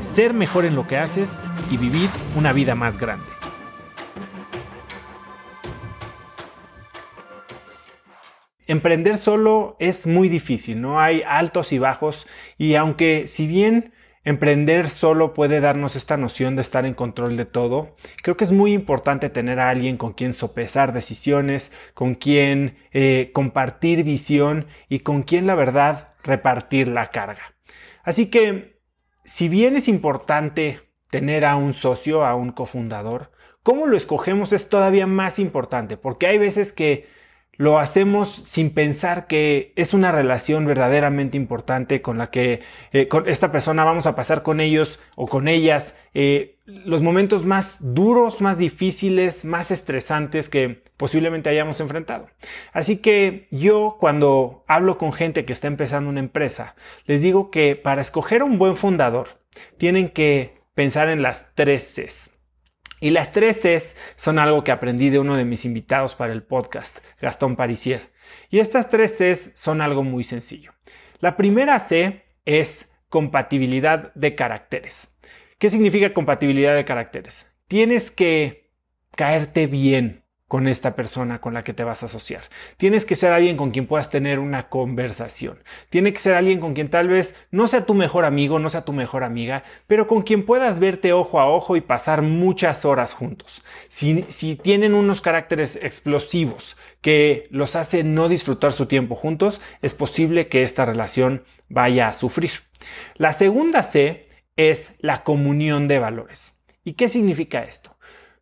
ser mejor en lo que haces y vivir una vida más grande. Emprender solo es muy difícil, no hay altos y bajos y aunque si bien Emprender solo puede darnos esta noción de estar en control de todo. Creo que es muy importante tener a alguien con quien sopesar decisiones, con quien eh, compartir visión y con quien la verdad repartir la carga. Así que, si bien es importante tener a un socio, a un cofundador, cómo lo escogemos es todavía más importante, porque hay veces que lo hacemos sin pensar que es una relación verdaderamente importante con la que eh, con esta persona vamos a pasar con ellos o con ellas eh, los momentos más duros, más difíciles, más estresantes que posiblemente hayamos enfrentado. Así que yo cuando hablo con gente que está empezando una empresa, les digo que para escoger un buen fundador tienen que pensar en las tres Cs. Y las tres Cs son algo que aprendí de uno de mis invitados para el podcast, Gastón Parisier. Y estas tres Cs son algo muy sencillo. La primera C es compatibilidad de caracteres. ¿Qué significa compatibilidad de caracteres? Tienes que caerte bien con esta persona con la que te vas a asociar. Tienes que ser alguien con quien puedas tener una conversación. Tiene que ser alguien con quien tal vez no sea tu mejor amigo, no sea tu mejor amiga, pero con quien puedas verte ojo a ojo y pasar muchas horas juntos. Si, si tienen unos caracteres explosivos que los hace no disfrutar su tiempo juntos, es posible que esta relación vaya a sufrir. La segunda C es la comunión de valores. ¿Y qué significa esto?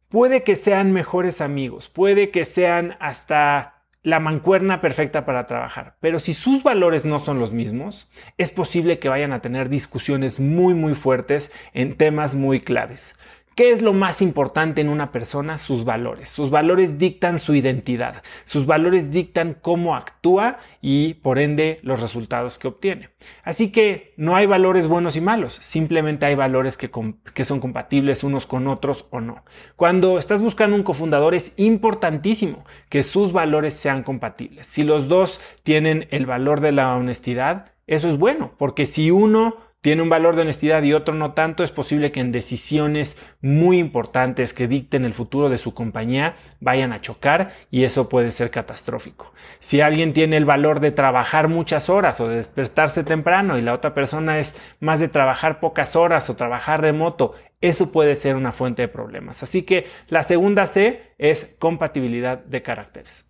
Puede que sean mejores amigos, puede que sean hasta la mancuerna perfecta para trabajar, pero si sus valores no son los mismos, es posible que vayan a tener discusiones muy muy fuertes en temas muy claves. ¿Qué es lo más importante en una persona? Sus valores. Sus valores dictan su identidad. Sus valores dictan cómo actúa y por ende los resultados que obtiene. Así que no hay valores buenos y malos, simplemente hay valores que, que son compatibles unos con otros o no. Cuando estás buscando un cofundador es importantísimo que sus valores sean compatibles. Si los dos tienen el valor de la honestidad, eso es bueno, porque si uno tiene un valor de honestidad y otro no tanto, es posible que en decisiones muy importantes que dicten el futuro de su compañía vayan a chocar y eso puede ser catastrófico. Si alguien tiene el valor de trabajar muchas horas o de despertarse temprano y la otra persona es más de trabajar pocas horas o trabajar remoto, eso puede ser una fuente de problemas. Así que la segunda C es compatibilidad de caracteres.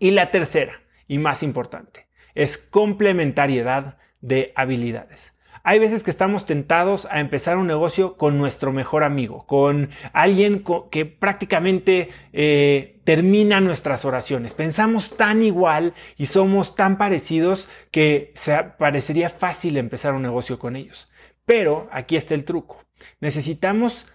Y la tercera, y más importante, es complementariedad de habilidades. Hay veces que estamos tentados a empezar un negocio con nuestro mejor amigo, con alguien que prácticamente eh, termina nuestras oraciones. Pensamos tan igual y somos tan parecidos que parecería fácil empezar un negocio con ellos. Pero aquí está el truco. Necesitamos,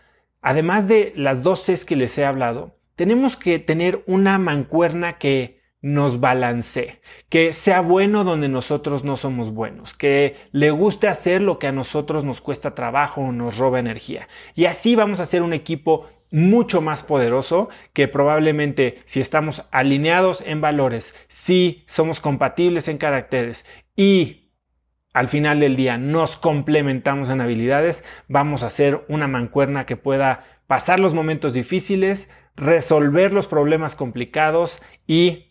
además de las dos Cs que les he hablado, tenemos que tener una mancuerna que nos balancee, que sea bueno donde nosotros no somos buenos, que le guste hacer lo que a nosotros nos cuesta trabajo o nos roba energía. Y así vamos a ser un equipo mucho más poderoso que probablemente si estamos alineados en valores, si somos compatibles en caracteres y al final del día nos complementamos en habilidades, vamos a ser una mancuerna que pueda pasar los momentos difíciles, resolver los problemas complicados y